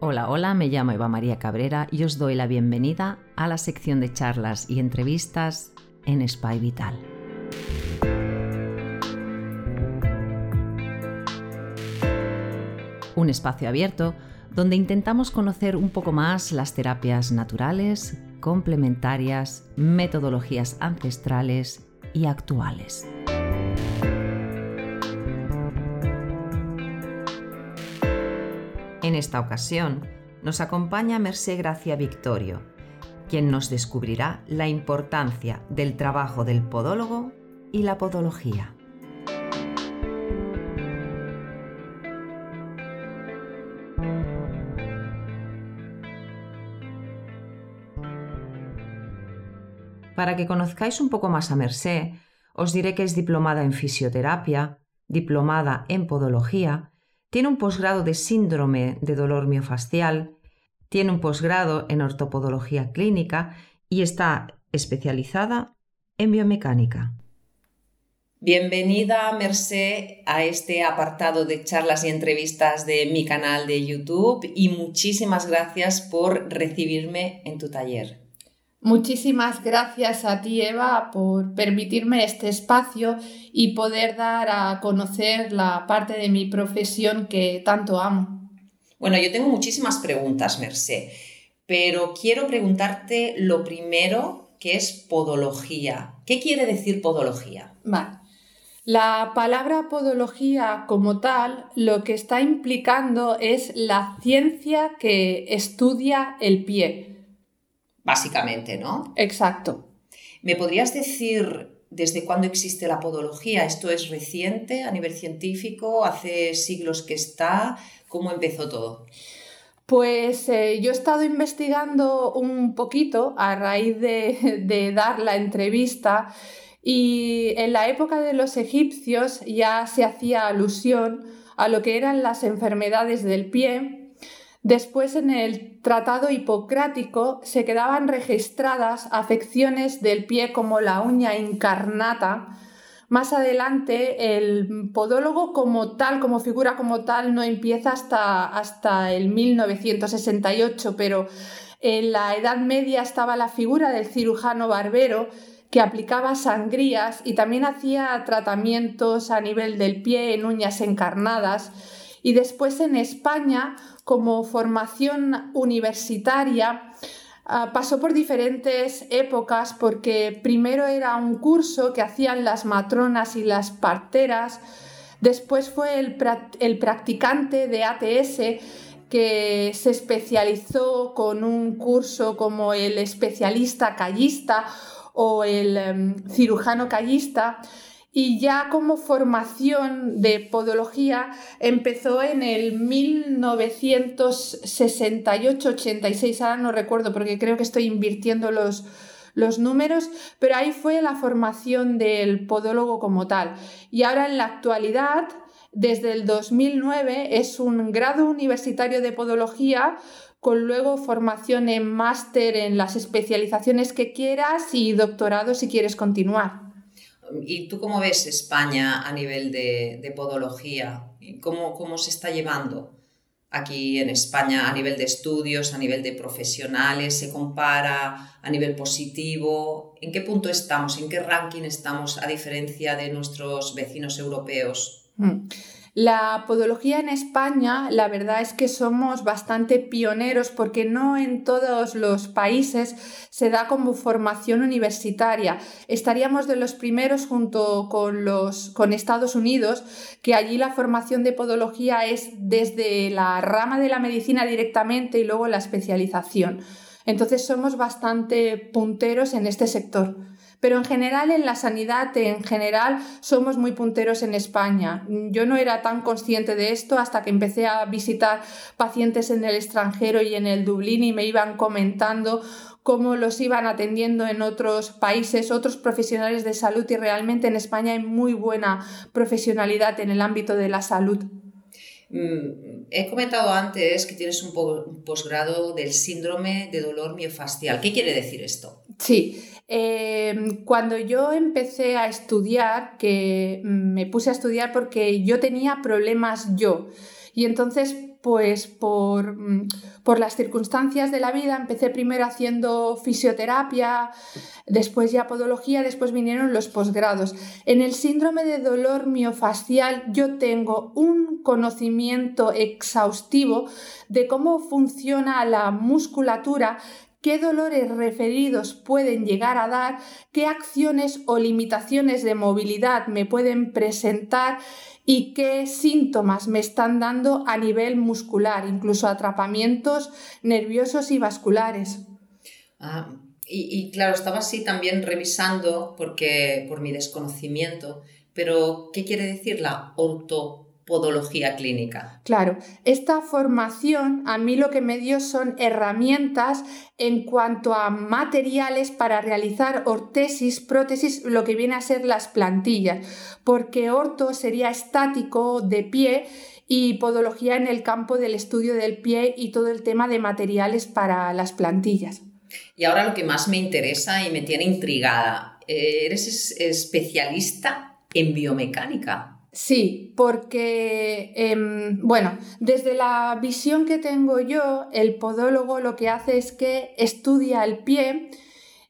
Hola, hola, me llamo Eva María Cabrera y os doy la bienvenida a la sección de charlas y entrevistas en Spy Vital. Un espacio abierto donde intentamos conocer un poco más las terapias naturales, complementarias, metodologías ancestrales y actuales. Esta ocasión nos acompaña Mercé Gracia Victorio, quien nos descubrirá la importancia del trabajo del podólogo y la podología. Para que conozcáis un poco más a Mercé, os diré que es diplomada en fisioterapia, diplomada en podología tiene un posgrado de síndrome de dolor miofascial, tiene un posgrado en ortopodología clínica y está especializada en biomecánica. Bienvenida, Mercé, a este apartado de charlas y entrevistas de mi canal de YouTube y muchísimas gracias por recibirme en tu taller. Muchísimas gracias a ti, Eva, por permitirme este espacio y poder dar a conocer la parte de mi profesión que tanto amo. Bueno, yo tengo muchísimas preguntas, Mercé, pero quiero preguntarte lo primero, que es podología. ¿Qué quiere decir podología? Vale. La palabra podología como tal lo que está implicando es la ciencia que estudia el pie básicamente, ¿no? Exacto. ¿Me podrías decir desde cuándo existe la podología? ¿Esto es reciente a nivel científico? ¿Hace siglos que está? ¿Cómo empezó todo? Pues eh, yo he estado investigando un poquito a raíz de, de dar la entrevista y en la época de los egipcios ya se hacía alusión a lo que eran las enfermedades del pie Después, en el Tratado Hipocrático, se quedaban registradas afecciones del pie como la uña incarnata. Más adelante, el podólogo como tal, como figura como tal, no empieza hasta, hasta el 1968, pero en la Edad Media estaba la figura del cirujano barbero que aplicaba sangrías y también hacía tratamientos a nivel del pie en uñas encarnadas. Y después en España como formación universitaria ah, pasó por diferentes épocas porque primero era un curso que hacían las matronas y las parteras, después fue el, practicante de ATS que se especializó con un curso como el especialista callista o el em, cirujano callista y ya como formación de podología empezó en el 1968-86, ahora no recuerdo porque creo que estoy invirtiendo los, los números, pero ahí fue la formación del podólogo como tal. Y ahora en la actualidad, desde el 2009, es un grado universitario de podología con luego formación en máster en las especializaciones que quieras y doctorado si quieres continuar. ¿Y tú cómo ves España a nivel de, podología? ¿Cómo, ¿Cómo se está llevando aquí en España a nivel de estudios, a nivel de profesionales? ¿Se compara a nivel positivo? ¿En qué punto estamos? ¿En qué ranking estamos a diferencia de nuestros vecinos europeos? Mm. La podología en España, la verdad es que somos bastante pioneros porque no en todos los países se da como formación universitaria. Estaríamos de los primeros junto con los con Estados Unidos, que allí la formación de podología es desde la rama de la medicina directamente y luego la especialización. Entonces somos bastante punteros en este sector. Pero en general, en la sanidad, en general, somos muy punteros en España. Yo no era tan consciente de esto hasta que empecé a visitar pacientes en el extranjero y en el Dublín y me iban comentando cómo los iban atendiendo en otros países, otros profesionales de salud y realmente en España hay muy buena profesionalidad en el ámbito de la salud. Mm, he comentado antes que tienes un posgrado del síndrome de dolor miofascial. ¿Qué quiere decir esto? Sí, Em, cuando yo empecé a estudiar, que me puse a estudiar porque yo tenía problemas yo. Y entonces pues por, mm, por, las circunstancias de la vida, empecé primero haciendo fisioterapia, después ya podología, después vinieron los posgrados. En el síndrome de dolor miofascial yo tengo un conocimiento exhaustivo de cómo funciona la musculatura qué dolores referidos pueden llegar a dar, qué acciones o limitaciones de movilidad me pueden presentar y qué síntomas me están dando a nivel muscular, incluso atrapamientos nerviosos y vasculares. Ah, y, claro, estaba así también revisando porque por mi desconocimiento, pero ¿qué quiere decir la orto podología clínica. Claro, esta formación a mí lo que me dio son herramientas en cuanto a materiales para realizar ortesis, prótesis, lo que viene a ser las plantillas, porque orto sería estático de pie y podología en el campo del estudio del pie y todo el tema de materiales para las plantillas. Y ahora lo que más me interesa y me tiene intrigada, eh, eres especialista en biomecánica. Sí, porque, em, bueno, desde la visión que tengo yo, el podólogo lo que hace es que estudia el pie,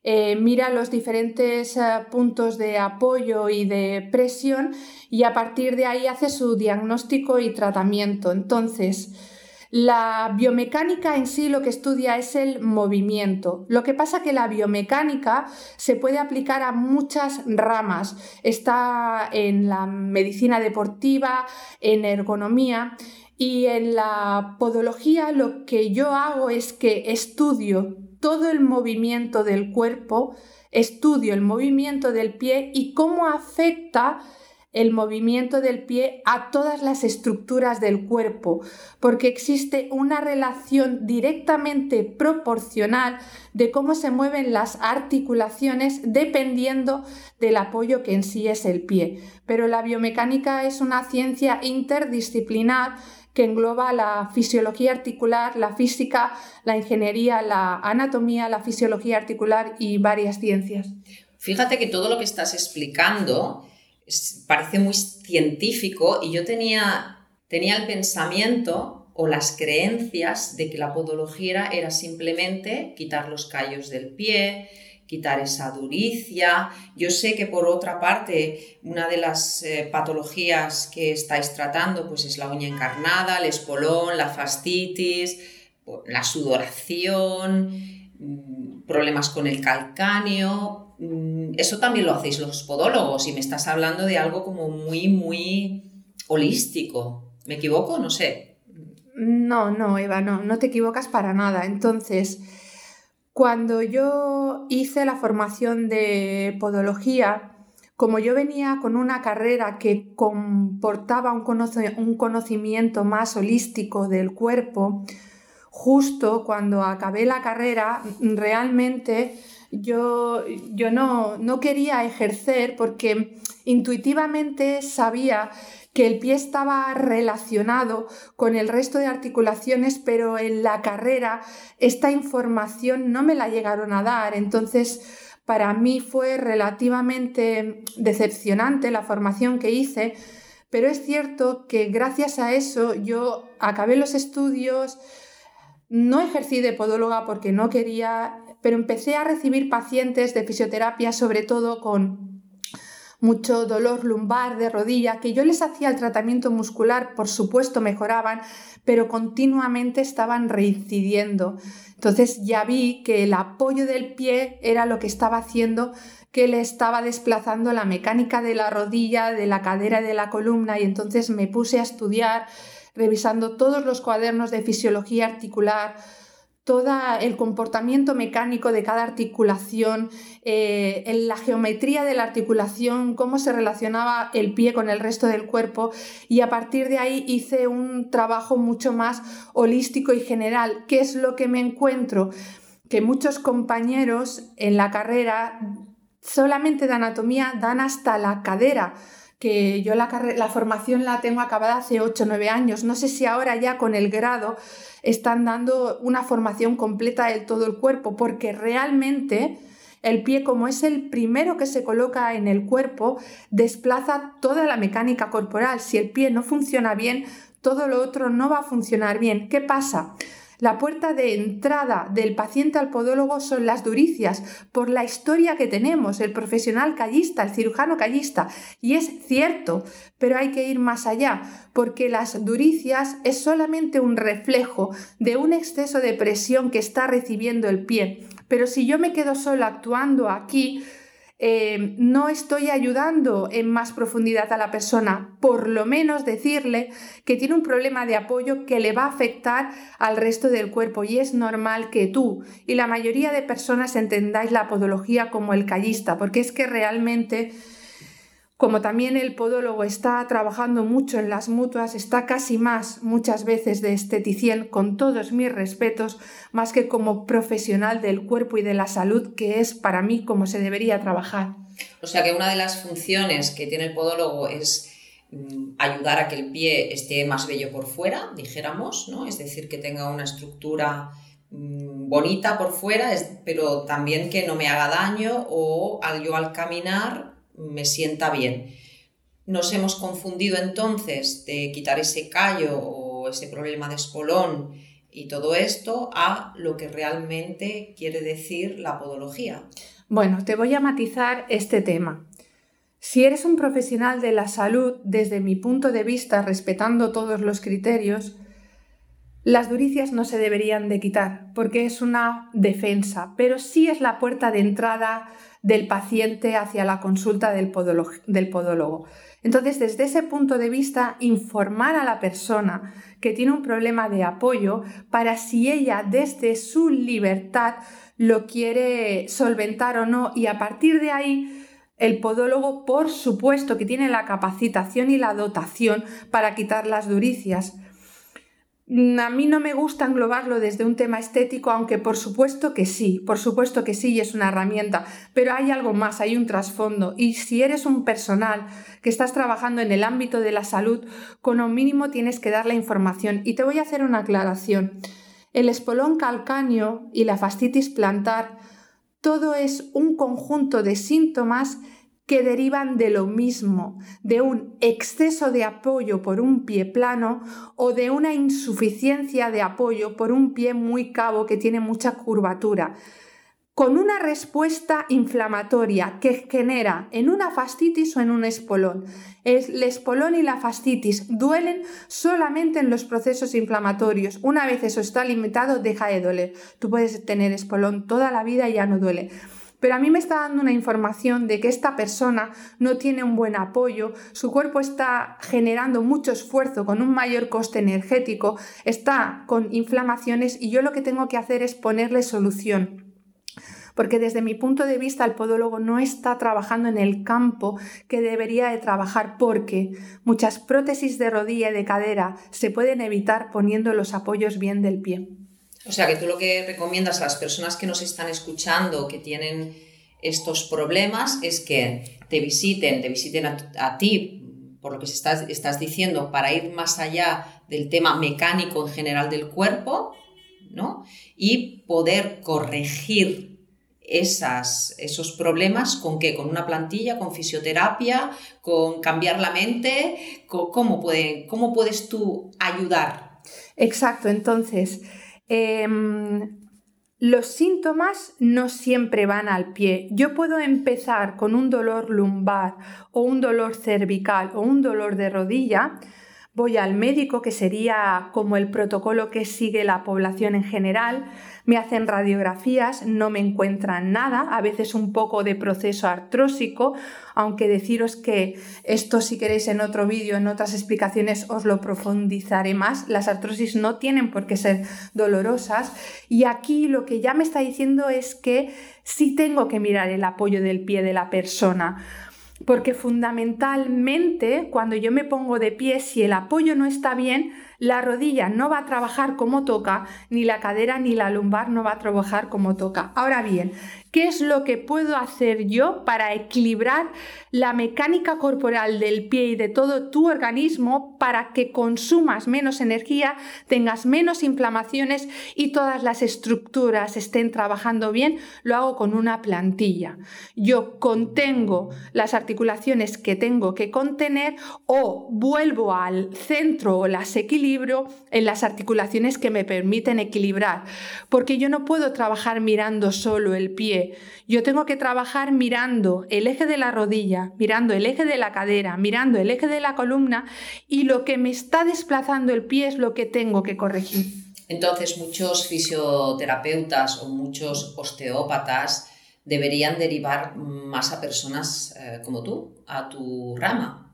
eh, mira los diferentes eh, puntos de apoyo y de presión y a partir de ahí hace su diagnóstico y tratamiento. Entonces, la biomecánica en sí lo que estudia es el movimiento. Lo que pasa que la biomecánica se puede aplicar a muchas ramas. Está en la medicina deportiva, en ergonomía y en la podología lo que yo hago es que estudio todo el movimiento del cuerpo, estudio el movimiento del pie y cómo afecta el movimiento del pie a todas las estructuras del cuerpo, porque existe una relación directamente proporcional de cómo se mueven las articulaciones dependiendo del apoyo que en sí es el pie. Pero la biomecánica es una ciencia interdisciplinar que engloba la fisiología articular, la física, la ingeniería, la anatomía, la fisiología articular y varias ciencias. Fíjate que todo lo que estás explicando parece muy científico y yo tenía, tenía el pensamiento o las creencias de que la podología era simplemente quitar los callos del pie, quitar esa duricia. Yo sé que por otra parte, una de las eh, patologías que estáis tratando pues es la uña encarnada, el espolón, la fascitis, la sudoración, mm, problemas con el calcáneo, eso también lo hacéis los podólogos y me estás hablando de algo como muy, muy holístico. ¿Me equivoco? No sé. No, no, Eva, no, no te equivocas para nada. Entonces, cuando yo hice la formación de podología, como yo venía con una carrera que comportaba un, un conocimiento más holístico del cuerpo, justo cuando acabé la carrera, realmente yo, yo no, quería ejercer porque intuitivamente sabía que el pie estaba relacionado con el resto de articulaciones, pero en la carrera esta información no me la llegaron a dar. Entonces, para mí fue relativamente decepcionante la formación que hice, pero es cierto que gracias a eso yo acabé los estudios, no ejercí de podóloga porque no quería pero empecé a recibir pacientes de fisioterapia, sobre todo con mucho dolor lumbar de rodilla, que yo les hacía el tratamiento muscular, por supuesto mejoraban, pero continuamente estaban reincidiendo. Entonces ya vi que el apoyo del pie era lo que estaba haciendo que le estaba desplazando la mecánica de la rodilla, de la cadera, de la columna y entonces me puse a estudiar revisando todos los cuadernos de fisiología articular, todo el comportamiento mecánico de cada articulación, eh, en la geometría de la articulación, cómo se relacionaba el pie con el resto del cuerpo y a partir de ahí hice un trabajo mucho más holístico y general. ¿Qué es lo que me encuentro? Que muchos compañeros en la carrera solamente de anatomía dan hasta la cadera que yo la, la formación la tengo acabada hace 8 o 9 años. No sé si ahora ya con el grado están dando una formación completa de todo el cuerpo, porque realmente el pie, como es el primero que se coloca en el cuerpo, desplaza toda la mecánica corporal. Si el pie no funciona bien, todo lo otro no va a funcionar bien. ¿Qué pasa? La puerta de entrada del paciente al podólogo son las duricias, por la historia que tenemos, el profesional callista, el cirujano callista. Y es cierto, pero hay que ir más allá, porque las duricias es solamente un reflejo de un exceso de presión que está recibiendo el pie. Pero si yo me quedo solo actuando aquí, eh, no estoy ayudando en más profundidad a la persona, por lo menos decirle que tiene un problema de apoyo que le va a afectar al resto del cuerpo y es normal que tú y la mayoría de personas entendáis la podología como el callista, porque es que realmente como también el podólogo está trabajando mucho en las mutuas, está casi más muchas veces de esteticien, con todos mis respetos, más que como profesional del cuerpo y de la salud, que es para mí como se debería trabajar. O sea que una de las funciones que tiene el podólogo es mm, ayudar a que el pie esté más bello por fuera, dijéramos, ¿no? Es decir, que tenga una estructura mm, bonita por fuera, pero también que no me haga daño o al yo al caminar me sienta bien. Nos hemos confundido entonces de quitar ese callo o ese problema de espolón y todo esto a lo que realmente quiere decir la podología. Bueno, te voy a matizar este tema. Si eres un profesional de la salud, desde mi punto de vista, respetando todos los criterios, las duricias no se deberían de quitar porque es una defensa, pero sí es la puerta de entrada del paciente hacia la consulta del podólogo. Entonces, desde ese punto de vista, informar a la persona que tiene un problema de apoyo para si ella desde su libertad lo quiere solventar o no y a partir de ahí el podólogo, por supuesto, que tiene la capacitación y la dotación para quitar las duricias, a mí no me gusta englobarlo desde un tema estético, aunque por supuesto que sí, por supuesto que sí, es una herramienta, pero hay algo más, hay un trasfondo. Y si eres un personal que estás trabajando en el ámbito de la salud, con lo mínimo tienes que dar la información. Y te voy a hacer una aclaración. El espolón calcáneo y la fascitis plantar, todo es un conjunto de síntomas que derivan de lo mismo, de un exceso de apoyo por un pie plano o de una insuficiencia de apoyo por un pie muy cabo que tiene mucha curvatura, con una respuesta inflamatoria que genera en una fascitis o en un espolón. El espolón y la fascitis duelen solamente en los procesos inflamatorios. Una vez eso está limitado, deja de doler. Tú puedes tener espolón toda la vida y ya no duele pero a mí me está dando una información de que esta persona no tiene un buen apoyo, su cuerpo está generando mucho esfuerzo con un mayor coste energético, está con inflamaciones y yo lo que tengo que hacer es ponerle solución porque desde mi punto de vista el podólogo no está trabajando en el campo que debería de trabajar porque muchas prótesis de rodilla y de cadera se pueden evitar poniendo los apoyos bien del pie. O sea, que tú lo que recomiendas a las personas que nos están escuchando, que tienen estos problemas, es que te visiten, te visiten a, ti, por lo que estás, estás diciendo, para ir más allá del tema mecánico en general del cuerpo, ¿no? Y poder corregir esas, esos problemas con qué? Con una plantilla, con fisioterapia, con cambiar la mente, ¿cómo, puede, cómo puedes tú ayudar? Exacto, entonces Em, los síntomas no siempre van al pie. Yo puedo empezar con un dolor lumbar o un dolor cervical o un dolor de rodilla voy al médico, que sería como el protocolo que sigue la población en general, me hacen radiografías, no me encuentran nada, a veces un poco de proceso artrósico, aunque deciros que esto si queréis en otro vídeo, en otras explicaciones os lo profundizaré más, las artrosis no tienen por qué ser dolorosas. Y aquí lo que ya me está diciendo es que sí tengo que mirar el apoyo del pie de la persona porque fundamentalmente cuando yo me pongo de pie, si el apoyo no está bien, la rodilla no va a trabajar como toca, ni la cadera ni la lumbar no va a trabajar como toca. Ahora bien, ¿qué es lo que puedo hacer yo para equilibrar la mecánica corporal del pie y de todo tu organismo para que consumas menos energía, tengas menos inflamaciones y todas las estructuras estén trabajando bien? Lo hago con una plantilla. Yo contengo las articulaciones que tengo que contener o vuelvo al centro o las en las articulaciones que me permiten equilibrar. Porque yo no puedo trabajar mirando solo el pie, yo tengo que trabajar mirando el eje de la rodilla, mirando el eje de la cadera, mirando el eje de la columna y lo que me está desplazando el pie es lo que tengo que corregir. Entonces, muchos fisioterapeutas o muchos osteópatas deberían derivar más a personas eh, como tú, a tu rama.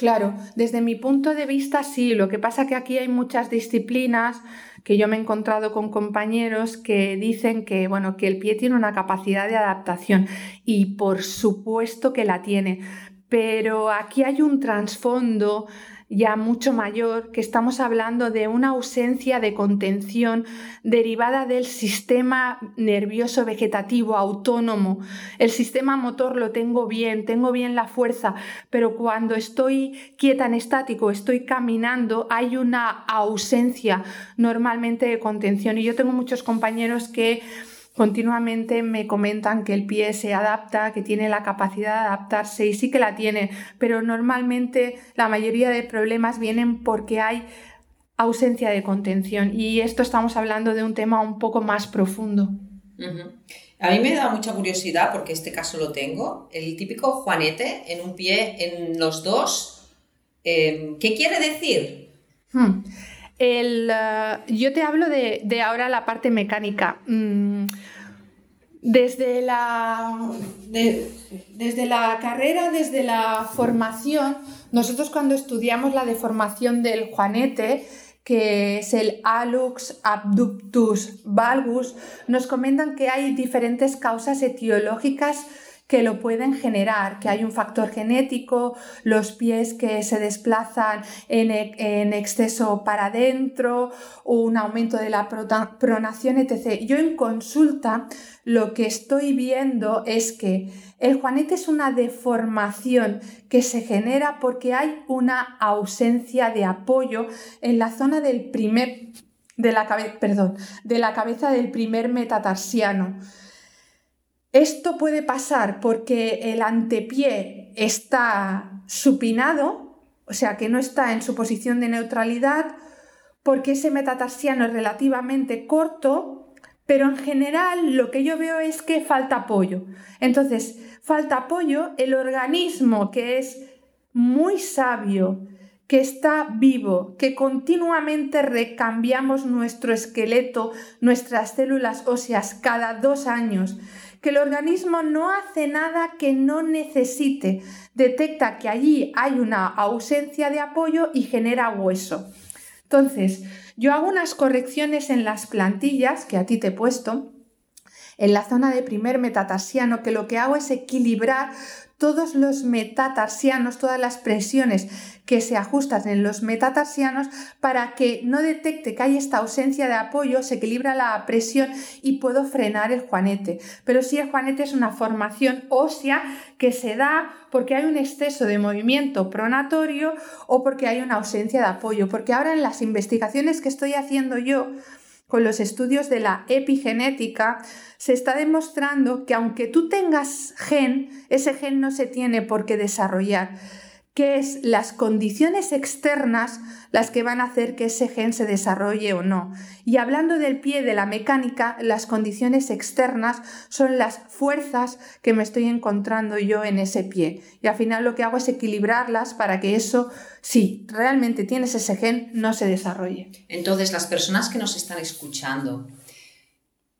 Claro, desde mi punto de vista sí, lo que pasa que aquí hay muchas disciplinas que yo me he encontrado con compañeros que dicen que bueno, que el pie tiene una capacidad de adaptación y por supuesto que la tiene, pero aquí hay un trasfondo ya mucho mayor, que estamos hablando de una ausencia de contención derivada del sistema nervioso vegetativo autónomo. El sistema motor lo tengo bien, tengo bien la fuerza, pero cuando estoy quieta en estático, estoy caminando, hay una ausencia normalmente de contención. Y yo tengo muchos compañeros que continuamente me comentan que el pie se adapta, que tiene la capacidad de adaptarse y sí que la tiene, pero normalmente la mayoría de problemas vienen porque hay ausencia de contención y esto estamos hablando de un tema un poco más profundo. A mí me da mucha curiosidad porque este caso lo tengo, el típico juanete en un pie, en los dos. Em, ¿Qué quiere decir? Hmm. El, eh, yo te hablo de, ahora la parte mecánica. Mm, desde la, desde la carrera, desde la formación, nosotros cuando estudiamos la deformación del juanete, que es el alux abductus valgus, nos comentan que hay diferentes causas etiológicas que lo pueden generar, que hay un factor genético, los pies que se desplazan en, en exceso para adentro, un aumento de la pronación, etc. Yo en consulta lo que estoy viendo es que el juanete es una deformación que se genera porque hay una ausencia de apoyo en la zona del primer de la, perdón, de la cabeza del primer metatarsiano. Esto puede pasar porque el antepié está supinado, o sea que no está en su posición de neutralidad, porque ese metatarsiano es relativamente corto, pero en general lo que yo veo es que falta apoyo. Entonces, falta apoyo, el organismo que es muy sabio, que está vivo, que continuamente recambiamos nuestro esqueleto, nuestras células óseas cada dos años, que el organismo no hace nada que no necesite, detecta que allí hay una ausencia de apoyo y genera hueso. Entonces, yo hago unas correcciones en las plantillas que a ti te he puesto, en la zona de primer metatarsiano, que lo que hago es equilibrar todos los metatarsianos, todas las presiones que se ajustan en los metatarsianos para que no detecte que hay esta ausencia de apoyo, se equilibra la presión y puedo frenar el juanete. Pero si el juanete es una formación ósea que se da porque hay un exceso de movimiento pronatorio o porque hay una ausencia de apoyo. Porque ahora en las investigaciones que estoy haciendo yo, con los estudios de la epigenética, se está demostrando que aunque tú tengas gen, ese gen no se tiene por qué desarrollar que es las condiciones externas las que van a hacer que ese gen se desarrolle o no. Y hablando del pie de la mecánica, las condiciones externas son las fuerzas que me estoy encontrando yo en ese pie. Y al final lo que hago es equilibrarlas para que eso, si realmente tienes ese gen, no se desarrolle. Entonces, las personas que nos están escuchando,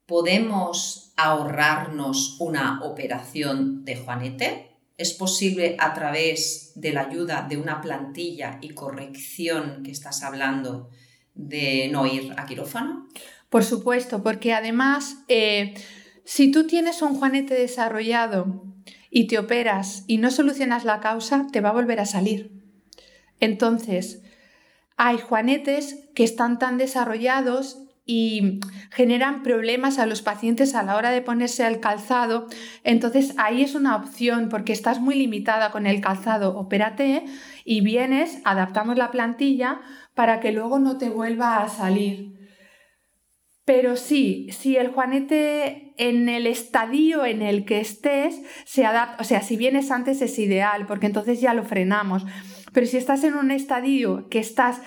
¿podemos ahorrarnos una operación de Juanete? Es posible a través de la ayuda de una plantilla y corrección que estás hablando de no ir a quirófano? Por supuesto, porque además, eh, si tú tienes un juanete desarrollado y te operas y no solucionas la causa, te va a volver a salir. Entonces, hay juanetes que están tan desarrollados y generan problemas a los pacientes a la hora de ponerse el calzado. Entonces ahí es una opción porque estás muy limitada con el calzado. Opérate y vienes, adaptamos la plantilla para que luego no te vuelva a salir. Pero sí, si el juanete en el estadio en el que estés se adapta, o sea, si vienes antes es ideal, porque entonces ya lo frenamos. Pero si estás en un estadio que estás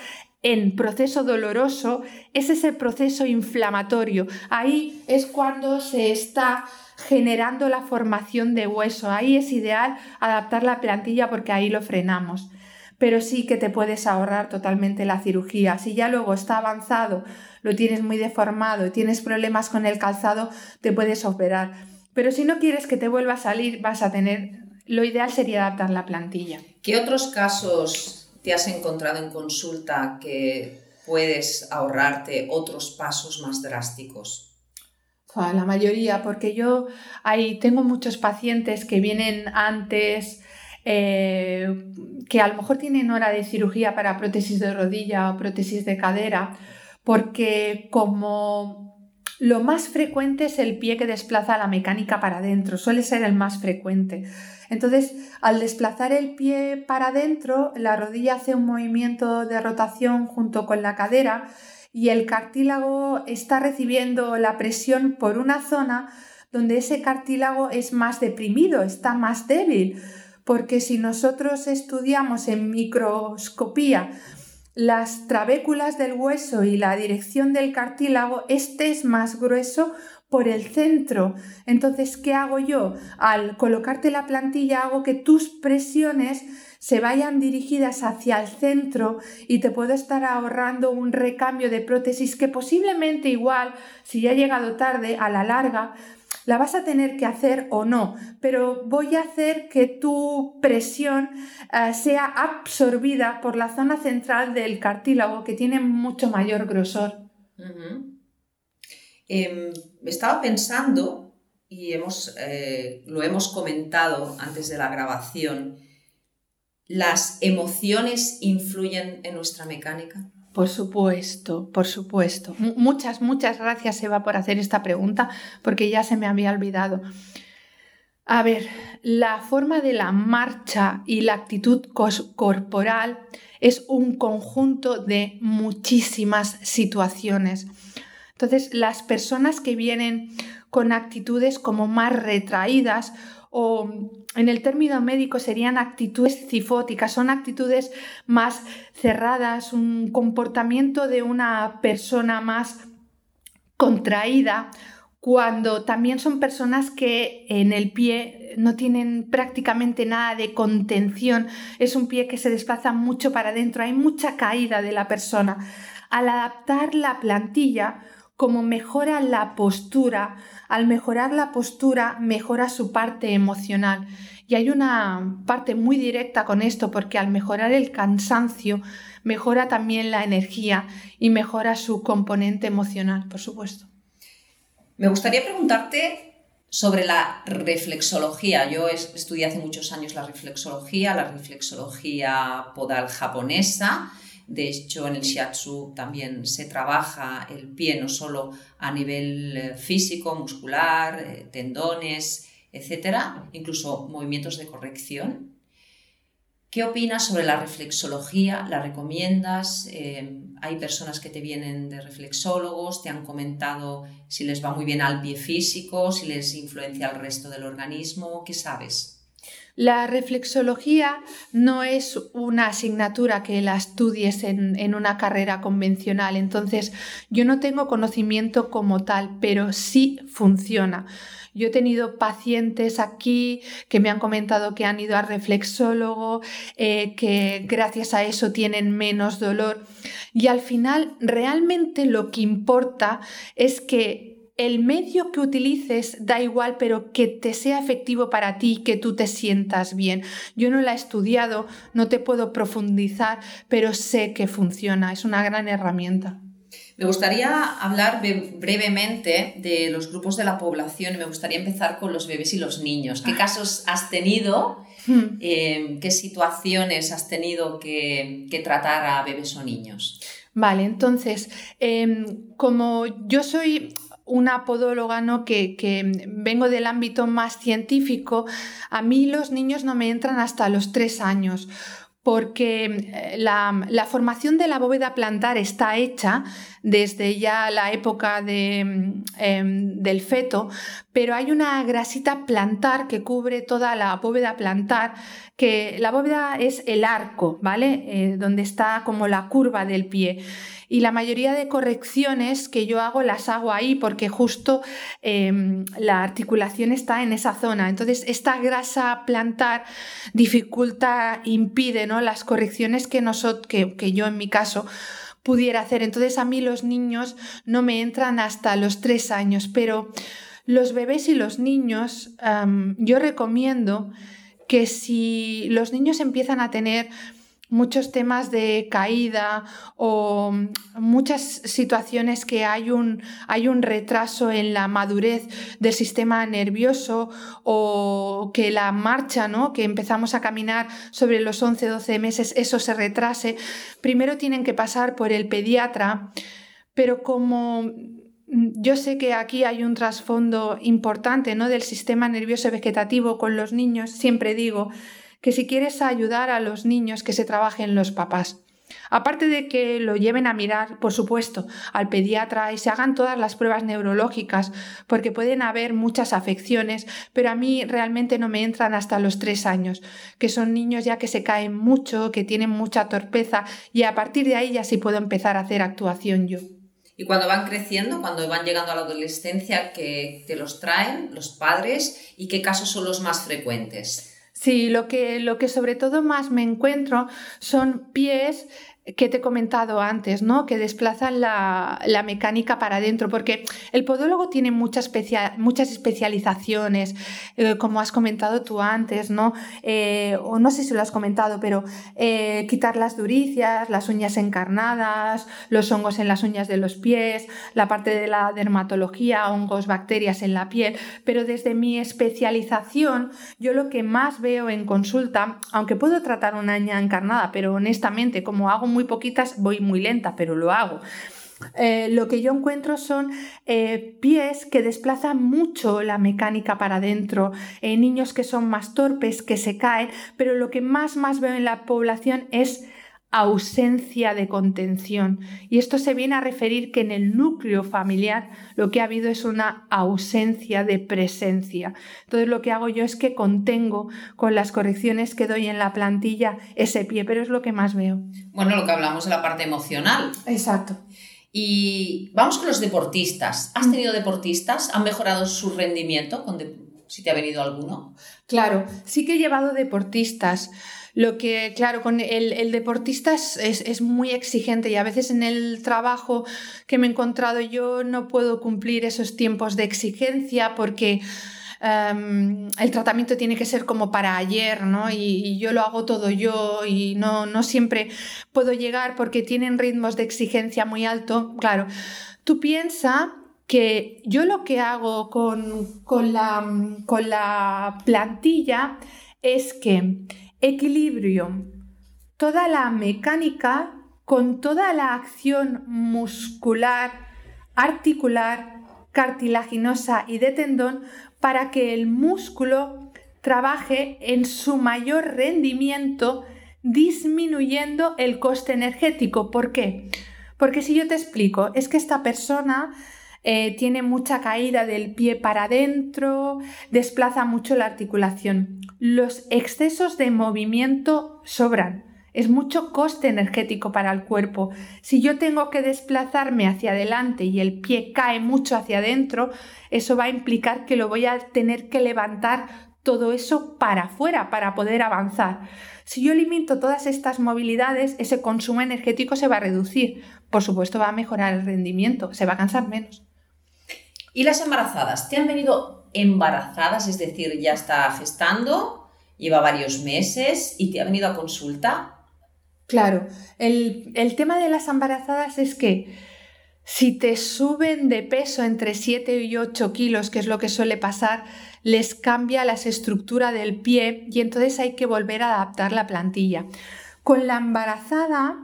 en proceso doloroso, es ese proceso inflamatorio. Ahí es cuando se está generando la formación de hueso. Ahí es ideal adaptar la plantilla porque ahí lo frenamos. Pero sí que te puedes ahorrar totalmente la cirugía. Si ya luego está avanzado, lo tienes muy deformado, tienes problemas con el calzado, te puedes operar. Pero si no quieres que te vuelva a salir, vas a tener... Lo ideal sería adaptar la plantilla. ¿Qué otros casos te has encontrado en consulta que puedes ahorrarte otros pasos más drásticos? La mayoría, porque yo ahí tengo muchos pacientes que vienen antes, eh, que a lo mejor tienen hora de cirugía para prótesis de rodilla o prótesis de cadera, porque como lo más frecuente es el pie que desplaza la mecánica para adentro, suele ser el más frecuente. Entonces, al desplazar el pie para adentro, la rodilla hace un movimiento de rotación junto con la cadera y el cartílago está recibiendo la presión por una zona donde ese cartílago es más deprimido, está más débil, porque si nosotros estudiamos en microscopía las trabéculas del hueso y la dirección del cartílago, este es más grueso por el centro. Entonces, ¿qué hago yo? Al colocarte la plantilla hago que tus presiones se vayan dirigidas hacia el centro y te puedo estar ahorrando un recambio de prótesis que posiblemente igual, si ya ha llegado tarde, a la larga, la vas a tener que hacer o no, pero voy a hacer que tu presión eh, sea absorbida por la zona central del cartílago que tiene mucho mayor grosor. Em, estaba pensando, y hemos, eh, lo hemos comentado antes de la grabación, ¿las emociones influyen en nuestra mecánica? Por supuesto, por supuesto. muchas, muchas gracias Eva por hacer esta pregunta porque ya se me había olvidado. A ver, la forma de la marcha y la actitud corporal es un conjunto de muchísimas situaciones. Entonces, las personas que vienen con actitudes como más retraídas o en el término médico serían actitudes cifóticas, son actitudes más cerradas, un comportamiento de una persona más contraída, cuando también son personas que en el pie no tienen prácticamente nada de contención, es un pie que se desplaza mucho para adentro, hay mucha caída de la persona. Al adaptar la plantilla, como mejora la postura. Al mejorar la postura, mejora su parte emocional. Y hay una parte muy directa con esto, porque al mejorar el cansancio, mejora también la energía y mejora su componente emocional, por supuesto. Me gustaría preguntarte sobre la reflexología. Yo estudié hace muchos años la reflexología, la reflexología podal japonesa de hecho, en el shiatsu también se trabaja el pie no solo a nivel eh, físico, muscular, eh, tendones, etcétera, incluso movimientos de corrección. ¿Qué opinas sobre la reflexología? ¿La recomiendas? Eh, hay personas que te vienen de reflexólogos, te han comentado si les va muy bien al pie físico, si les influencia al resto del organismo. ¿Qué sabes? La reflexología no es una asignatura que la estudies en, una carrera convencional, entonces yo no tengo conocimiento como tal, pero sí funciona. Yo he tenido pacientes aquí que me han comentado que han ido a reflexólogo, eh, que gracias a eso tienen menos dolor. Y al final, realmente lo que importa es que el medio que utilices da igual, pero que te sea efectivo para ti, que tú te sientas bien. Yo no la he estudiado, no te puedo profundizar, pero sé que funciona, es una gran herramienta. Me gustaría hablar brevemente de los grupos de la población y me gustaría empezar con los bebés y los niños. ¿Qué ah. casos has tenido? Hmm. Eh, ¿Qué situaciones has tenido que, tratar a bebés o niños? Vale, entonces, em, como yo soy una podóloga ¿no? que, que, vengo del ámbito más científico, a mí los niños no me entran hasta los tres años. porque eh, la, formación de la bóveda plantar está hecha desde ya la época de, em, del feto, pero hay una grasita plantar que cubre toda la bóveda plantar, que la bóveda es el arco, ¿vale? Eh, donde está como la curva del pie y la mayoría de correcciones que yo hago las hago ahí porque justo em, la articulación está en esa zona. Entonces, esta grasa plantar dificulta, impide ¿no? las correcciones que, nosotros, que, yo en mi caso pudiera hacer. Entonces, a mí los niños no me entran hasta los tres años, pero los bebés y los niños, yo recomiendo que si los niños empiezan a tener muchos temas de caída o muchas situaciones que hay un, hay un retraso en la madurez del sistema nervioso o que la marcha, ¿no? que empezamos a caminar sobre los 11, 12 meses, eso se retrase, primero tienen que pasar por el pediatra, pero como yo sé que aquí hay un trasfondo importante ¿no? del sistema nervioso vegetativo con los niños, siempre digo, que si quieres ayudar a los niños que se trabajen los papás. Aparte de que lo lleven a mirar, por supuesto, al pediatra y se hagan todas las pruebas neurológicas, porque pueden haber muchas afecciones, pero a mí realmente no me entran hasta los tres años, que son niños ya que se caen mucho, que tienen mucha torpeza y a partir de ahí ya sí puedo empezar a hacer actuación yo. Y cuando van creciendo, cuando van llegando a la adolescencia, que te los traen los padres y qué casos son los más frecuentes. Sí, lo que, lo que sobre todo más me encuentro son pies que te he comentado antes, ¿no? Que desplazan la, mecánica para adentro, porque el podólogo tiene muchas, muchas especializaciones, eh, como has comentado tú antes, ¿no? Eh, o no sé si lo has comentado, pero eh, quitar las duricias, las uñas encarnadas, los hongos en las uñas de los pies, la parte de la dermatología, hongos, bacterias en la piel, pero desde mi especialización, yo lo que más veo en consulta, aunque puedo tratar una uña encarnada, pero honestamente, como hago muy poquitas, voy muy lenta, pero lo hago. Eh, lo que yo encuentro son eh, pies que desplazan mucho la mecánica para adentro, eh, niños que son más torpes, que se caen, pero lo que más más veo en la población es ausencia de contención. Y esto se viene a referir que en el núcleo familiar lo que ha habido es una ausencia de presencia. Entonces lo que hago yo es que contengo con las correcciones que doy en la plantilla ese pie, pero es lo que más veo. Bueno, lo que hablamos de la parte emocional. Exacto. Y vamos con los deportistas. ¿Has tenido deportistas? ¿Han mejorado su rendimiento? Si te ha venido alguno. Claro, sí que he llevado deportistas. Lo que, claro, con el, deportista es, muy exigente y a veces en el trabajo que me he encontrado yo no puedo cumplir esos tiempos de exigencia porque em, el tratamiento tiene que ser como para ayer, ¿no? Y, yo lo hago todo yo y no, no siempre puedo llegar porque tienen ritmos de exigencia muy alto. Claro, tú piensas que yo lo que hago con, con, la, con la plantilla es que equilibrio, toda la mecánica con toda la acción muscular, articular, cartilaginosa y de tendón para que el músculo trabaje en su mayor rendimiento disminuyendo el coste energético. ¿Por qué? Porque si yo te explico, es que esta persona eh, tiene mucha caída del pie para adentro, desplaza mucho la articulación. Los excesos de movimiento sobran. Es mucho coste energético para el cuerpo. Si yo tengo que desplazarme hacia adelante y el pie cae mucho hacia adentro, eso va a implicar que lo voy a tener que levantar todo eso para afuera para poder avanzar. Si yo limito todas estas movilidades, ese consumo energético se va a reducir. Por supuesto, va a mejorar el rendimiento, se va a cansar menos. ¿Y las embarazadas? ¿Te han venido embarazadas? Es decir, ya está gestando, lleva varios meses y te ha venido a consulta. Claro, el, tema de las embarazadas es que si te suben de peso entre 7 y 8 kilos, que es lo que suele pasar, les cambia la estructura del pie y entonces hay que volver a adaptar la plantilla. Con la embarazada,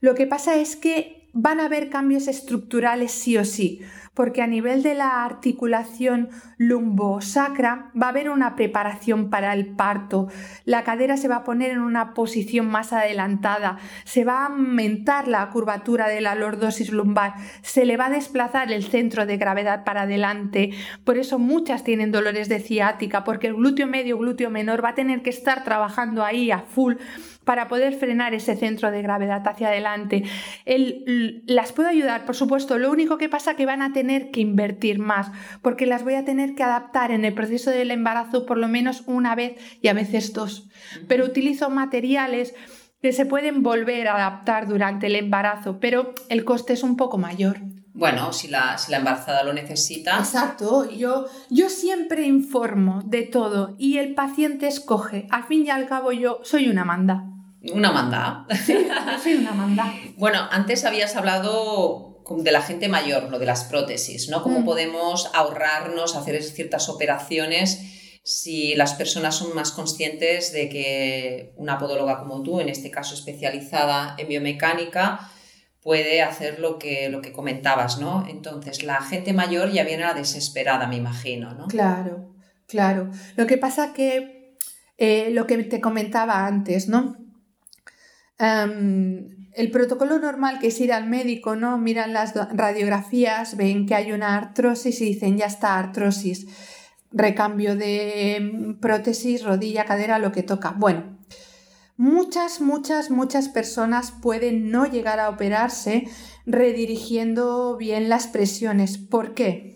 lo que pasa es que van a haber cambios estructurales sí o sí porque a nivel de la articulación lumbosacra va a haber una preparación para el parto. La cadera se va a poner en una posición más adelantada, se va a aumentar la curvatura de la lordosis lumbar, se le va a desplazar el centro de gravedad para adelante. Por eso muchas tienen dolores de ciática, porque el glúteo medio, glúteo menor va a tener que estar trabajando ahí a full para poder frenar ese centro de gravedad hacia adelante. las puedo ayudar, por supuesto, lo único que pasa es que van a tener que invertir más, porque las voy a tener que adaptar en el proceso del embarazo por lo menos una vez y a veces dos. Pero utilizo materiales que se pueden volver a adaptar durante el embarazo, pero el coste es un poco mayor. Bueno, si la, si la embarazada lo necesita. Exacto, yo, yo siempre informo de todo y el paciente escoge. Al fin y al cabo yo soy una manda. Una manda. Sí, soy una manda. bueno, antes habías hablado de la gente mayor, lo de las prótesis, ¿no? Cómo mm. podemos ahorrarnos, hacer ciertas operaciones si las personas son más conscientes de que una podóloga como tú, en este caso especializada en biomecánica, puede hacer lo que, lo que comentabas, ¿no? Entonces, la gente mayor ya viene a la desesperada, me imagino, ¿no? Claro, claro. Lo que pasa que, eh, lo que te comentaba antes, ¿no? El protocolo normal que es ir al médico, ¿no? Miran las radiografías, ven que hay una artrosis y dicen, ya está, artrosis. Recambio de mm, prótesis, rodilla, cadera, lo que toca. Bueno, muchas, muchas, muchas personas pueden no llegar a operarse redirigiendo bien las presiones. ¿Por qué?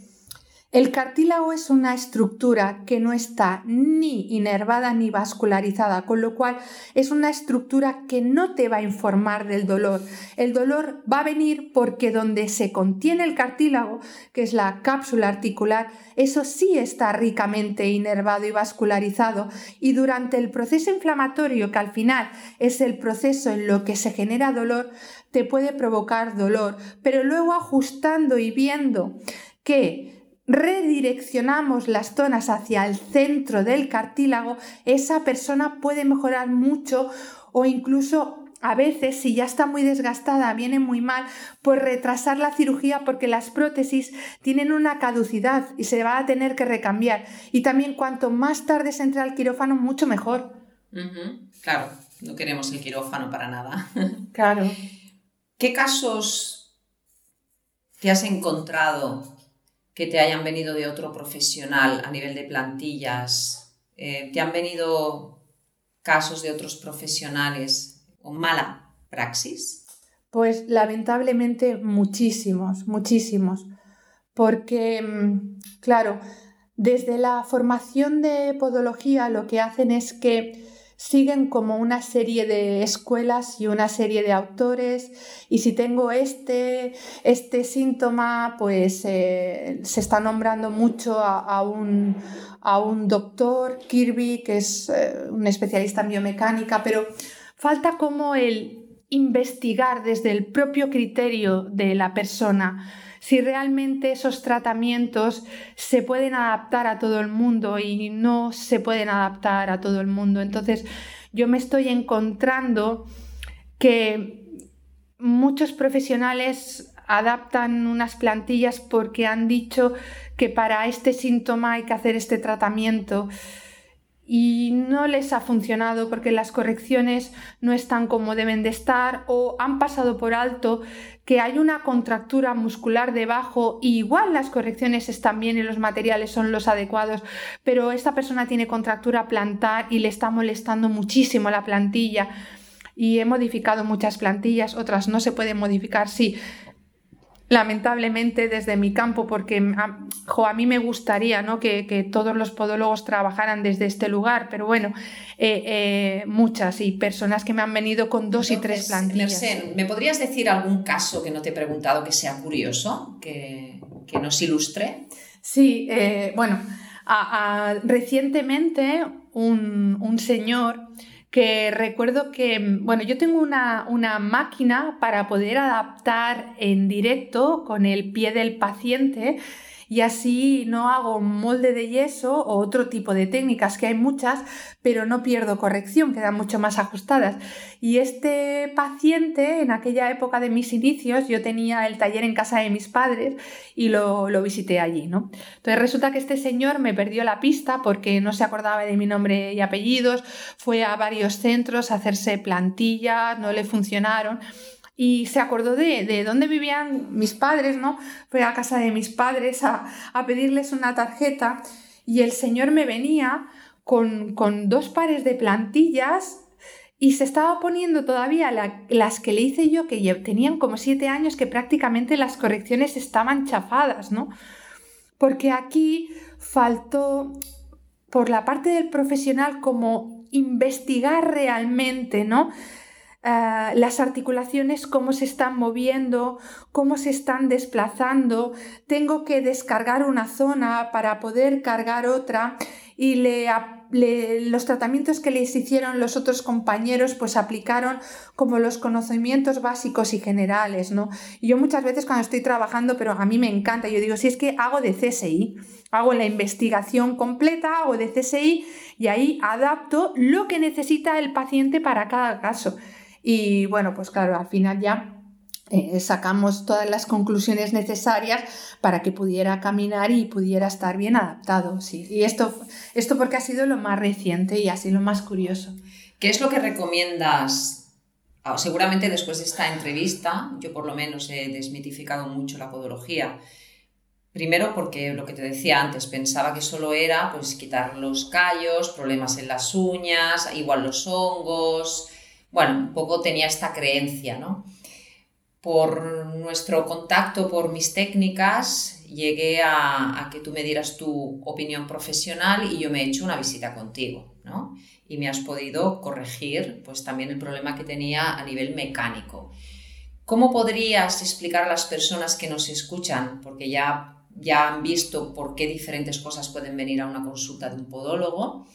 El cartílago es una estructura que no está ni inervada ni vascularizada, con lo cual es una estructura que no te va a informar del dolor. El dolor va a venir porque donde se contiene el cartílago, que es la cápsula articular, eso sí está ricamente inervado y vascularizado y durante el proceso inflamatorio, que al final es el proceso en lo que se genera dolor, te puede provocar dolor, pero luego ajustando y viendo que redireccionamos las zonas hacia el centro del cartílago, esa persona puede mejorar mucho o incluso a veces, si ya está muy desgastada, viene muy mal, pues retrasar la cirugía porque las prótesis tienen una caducidad y se va a tener que recambiar. Y también cuanto más tarde se entre al quirófano, mucho mejor. Claro, no queremos el quirófano para nada. claro. ¿Qué casos te has encontrado que te hayan venido de otro profesional a nivel de plantillas? Eh, ¿Te han venido casos de otros profesionales o mala praxis? Pues lamentablemente muchísimos, muchísimos. Porque, mm, claro, desde la formación de podología lo que hacen es que siguen como una serie de escuelas y una serie de autores y si tengo este, este síntoma, pues eh, se está nombrando mucho a, un, doctor, Kirby, que es eh, un especialista en biomecánica, pero falta como el investigar desde el propio criterio de la persona si realmente esos tratamientos se pueden adaptar a todo el mundo y no se pueden adaptar a todo el mundo. Entonces yo me estoy encontrando que muchos profesionales adaptan unas plantillas porque han dicho que para este síntoma hay que hacer este tratamiento y no les ha funcionado porque las correcciones no están como deben de estar o han pasado por alto que hay una contractura muscular debajo y igual las correcciones están bien y los materiales son los adecuados, pero esta persona tiene contractura plantar y le está molestando muchísimo la plantilla y he modificado muchas plantillas, otras no se pueden modificar, sí, lamentablemente desde mi campo, porque a, mí me gustaría ¿no? que, todos los podólogos trabajaran desde este lugar, pero bueno, eh, eh, muchas y personas que me han venido con dos y tres plantillas. ¿me podrías decir algún caso que no te he preguntado que sea curioso, que, nos ilustre? Sí, eh, bueno, recientemente un, un señor que recuerdo que, bueno, yo tengo una, máquina para poder adaptar en directo con el pie del paciente y así no hago molde de yeso o otro tipo de técnicas, que hay muchas, pero no pierdo corrección, quedan mucho más ajustadas. Y este paciente, en aquella época de mis inicios, yo tenía el taller en casa de mis padres y lo, lo visité allí, ¿no? Entonces resulta que este señor me perdió la pista porque no se acordaba de mi nombre y apellidos, fue a varios centros a hacerse plantillas, no le funcionaron y se acordó de, de, dónde vivían mis padres, ¿no? Fue a casa de mis padres a, a pedirles una tarjeta y el señor me venía con, con dos pares de plantillas y se estaba poniendo todavía las que le hice yo, que tenían como siete años, que prácticamente las correcciones estaban chafadas, ¿no? Porque aquí faltó, por la parte del profesional, como investigar realmente, ¿no? Eh, las articulaciones, cómo se están moviendo, cómo se están desplazando, tengo que descargar una zona para poder cargar otra y le, los tratamientos que les hicieron los otros compañeros pues aplicaron como los conocimientos básicos y generales, ¿no? Y yo muchas veces cuando estoy trabajando, pero a mí me encanta, yo digo, si es que hago de CSI, hago la investigación completa, hago de CSI y ahí adapto lo que necesita el paciente para cada caso. Y bueno, pues claro, al final ya eh, sacamos todas las conclusiones necesarias para que pudiera caminar y pudiera estar bien adaptado. Sí. Y esto, esto porque ha sido lo más reciente y así lo más curioso. ¿Qué es lo que recomiendas? Ah, seguramente después de esta entrevista, yo por lo menos he desmitificado mucho la podología. Primero porque lo que te decía antes, pensaba que solo era pues quitar los callos, problemas en las uñas, igual los hongos, bueno, un poco tenía esta creencia, ¿no? Por nuestro contacto, por mis técnicas, llegué a, que tú me dieras tu opinión profesional y yo me he hecho una visita contigo, ¿no? Y me has podido corregir, pues también el problema que tenía a nivel mecánico. ¿Cómo podrías explicar a las personas que nos escuchan, porque ya, ya han visto por qué diferentes cosas pueden venir a una consulta de un podólogo,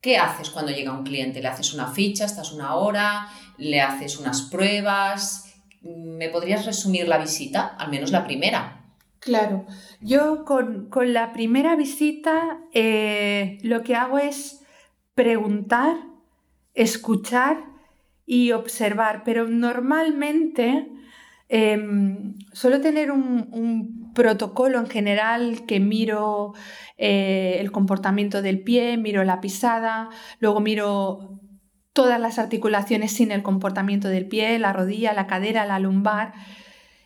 ¿Qué haces cuando llega un cliente? ¿Le haces una ficha, estás una hora, le haces unas pruebas? ¿Me podrías resumir la visita, al menos la primera? Claro, yo con, la primera visita eh, lo que hago es preguntar, escuchar y observar, pero normalmente em, suelo tener un protocolo en general que miro eh, el comportamiento del pie, miro la pisada, luego miro todas las articulaciones sin el comportamiento del pie, la rodilla, la cadera, la lumbar.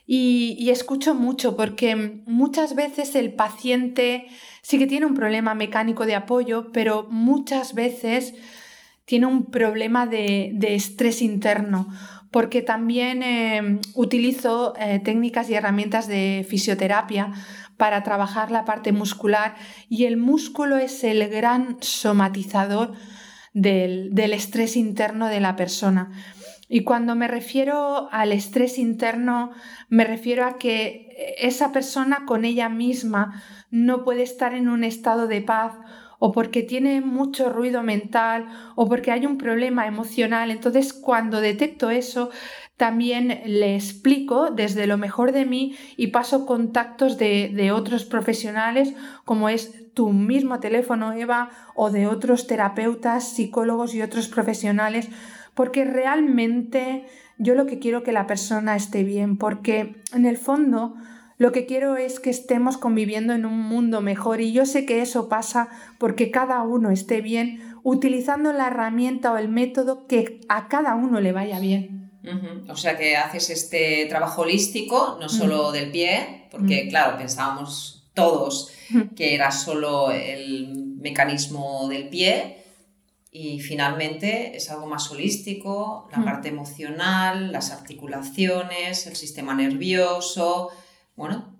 Y, escucho mucho porque muchas veces el paciente sí que tiene un problema mecánico de apoyo, pero muchas veces tiene un problema de estrés interno porque también eh, utilizo eh, técnicas y herramientas de fisioterapia para trabajar la parte muscular y el músculo es el gran somatizador del, del estrés interno de la persona. Y cuando me refiero al estrés interno, me refiero a que esa persona con ella misma no puede estar en un estado de paz o porque tiene mucho ruido mental o porque hay un problema emocional. Entonces, cuando detecto eso, también le explico desde lo mejor de mí y paso contactos de, otros profesionales, como es tu mismo teléfono, Eva, o de otros terapeutas, psicólogos y otros profesionales, porque realmente yo lo que quiero que la persona esté bien, porque en el fondo lo que quiero es que estemos conviviendo en un mundo mejor y yo sé que eso pasa porque cada uno esté bien utilizando la herramienta o el método que a cada uno le vaya bien. O sea que haces este trabajo holístico, no solo del pie, porque claro, pensábamos todos que era solo el mecanismo del pie, y finalmente es algo más holístico, la parte emocional, las articulaciones, el sistema nervioso, bueno,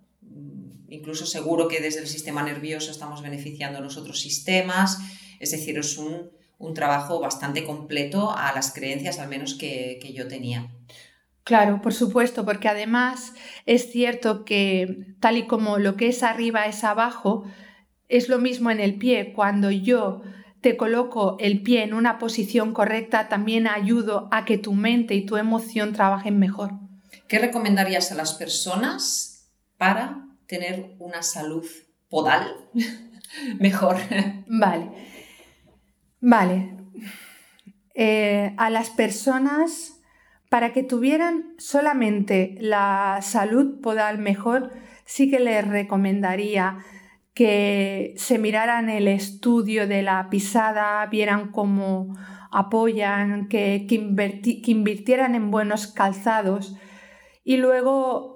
incluso seguro que desde el sistema nervioso estamos beneficiando los otros sistemas, es decir, es un, trabajo bastante completo a las creencias al menos que, que yo tenía. Claro, por supuesto, porque además es cierto que tal y como lo que es arriba es abajo, es lo mismo en el pie. Cuando yo te coloco el pie en una posición correcta, también ayudo a que tu mente y tu emoción trabajen mejor. ¿Qué recomendarías a las personas para tener una salud podal mejor? Vale. Vale. Eh, a las personas, para que tuvieran solamente la salud podal mejor, sí que les recomendaría que se miraran el estudio de la pisada, vieran cómo apoyan, que, que invirtieran en buenos calzados y luego,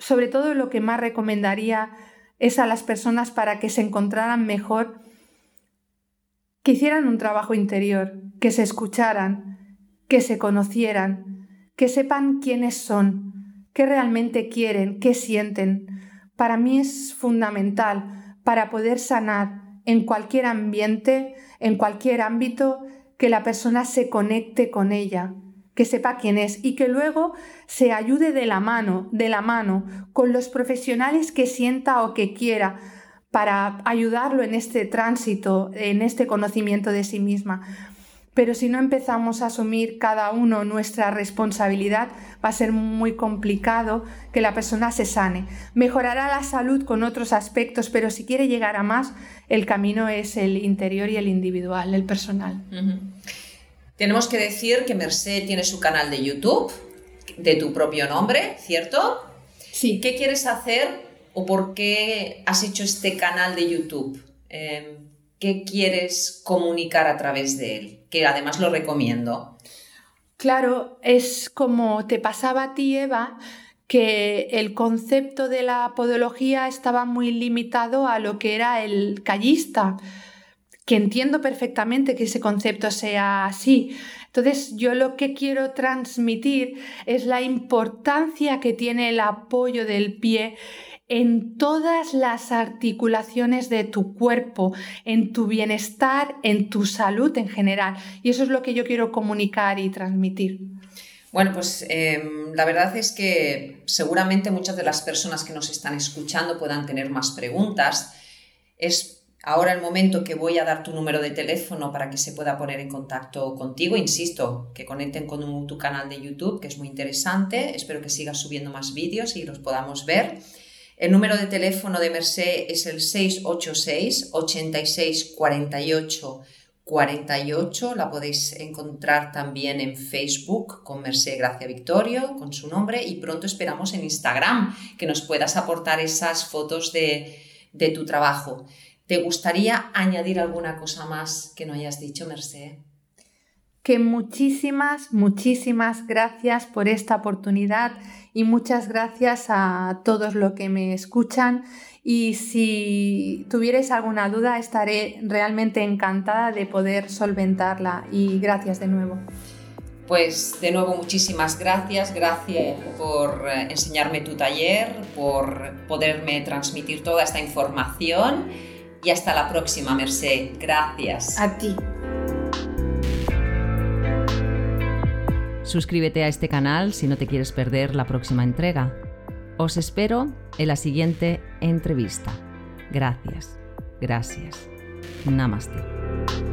sobre todo lo que más recomendaría es a las personas para que se encontraran mejor, que hicieran un trabajo interior, que se escucharan, que se conocieran, que sepan quiénes son, qué realmente quieren, qué sienten. Para mí es fundamental para poder sanar en cualquier ambiente, en cualquier ámbito, que la persona se conecte con ella, que sepa quién es y que luego se ayude de la mano, de la mano, con los profesionales que sienta o que quiera para ayudarlo en este tránsito, en este conocimiento de sí misma. Pero si no empezamos a asumir cada uno nuestra responsabilidad, va a ser muy complicado que la persona se sane. Mejorará la salud con otros aspectos, pero si quiere llegar a más, el camino es el interior y el individual, el personal. Tenemos que decir que Merced tiene su canal de YouTube de tu propio nombre, ¿cierto? Sí. ¿Qué quieres hacer o por qué has hecho este canal de YouTube? Em, ¿Qué quieres comunicar a través de él? Que además lo recomiendo. Claro, es como te pasaba a ti, Eva, que el concepto de la podología estaba muy limitado a lo que era el callista que entiendo perfectamente que ese concepto sea así. Entonces, yo lo que quiero transmitir es la importancia que tiene el apoyo del pie en todas las articulaciones de tu cuerpo, en tu bienestar, en tu salud en general. Y eso es lo que yo quiero comunicar y transmitir. Bueno, pues em, la verdad es que seguramente muchas de las personas que nos están escuchando puedan tener más preguntas. Es Ahora el momento que voy a dar tu número de teléfono para que se pueda poner en contacto contigo. Insisto, que conecten con tu canal de YouTube, que es muy interesante. Espero que sigas subiendo más vídeos y los podamos ver. El número de teléfono de Merced es el 686 86 48 48. La podéis encontrar también en Facebook con Merced Gracia Victorio, con su nombre. Y pronto esperamos en Instagram que nos puedas aportar esas fotos de, de tu trabajo. ¿Te gustaría añadir alguna cosa más que no hayas dicho, Merced? Que muchísimas, muchísimas gracias por esta oportunidad y muchas gracias a todos los que me escuchan. Y si tuvierais alguna duda, estaré realmente encantada de poder solventarla. Y gracias de nuevo. Pues de nuevo muchísimas gracias, gracias por eh, enseñarme tu taller, por poderme transmitir toda esta información y hasta la próxima, Merced. Gracias. A ti. Suscríbete a este canal si no te quieres perder la próxima entrega. Os espero en la siguiente entrevista. Gracias. Gracias. Namaste.